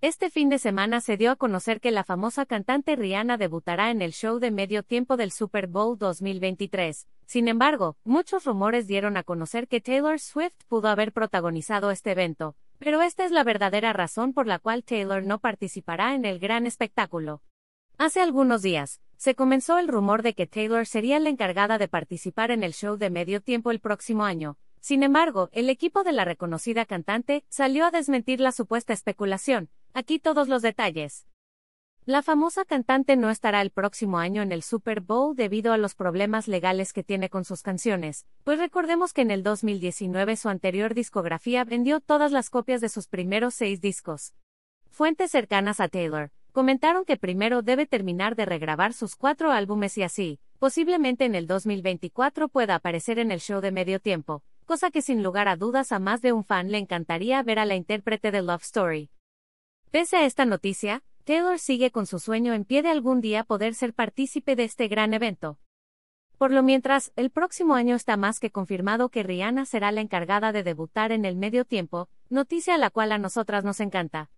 Este fin de semana se dio a conocer que la famosa cantante Rihanna debutará en el show de medio tiempo del Super Bowl 2023. Sin embargo, muchos rumores dieron a conocer que Taylor Swift pudo haber protagonizado este evento, pero esta es la verdadera razón por la cual Taylor no participará en el gran espectáculo. Hace algunos días, se comenzó el rumor de que Taylor sería la encargada de participar en el show de medio tiempo el próximo año. Sin embargo, el equipo de la reconocida cantante salió a desmentir la supuesta especulación, Aquí todos los detalles. La famosa cantante no estará el próximo año en el Super Bowl debido a los problemas legales que tiene con sus canciones, pues recordemos que en el 2019 su anterior discografía vendió todas las copias de sus primeros seis discos. Fuentes cercanas a Taylor comentaron que primero debe terminar de regrabar sus cuatro álbumes y así, posiblemente en el 2024 pueda aparecer en el show de medio tiempo, cosa que sin lugar a dudas a más de un fan le encantaría ver a la intérprete de Love Story. Pese a esta noticia, Taylor sigue con su sueño en pie de algún día poder ser partícipe de este gran evento. Por lo mientras, el próximo año está más que confirmado que Rihanna será la encargada de debutar en el medio tiempo, noticia a la cual a nosotras nos encanta.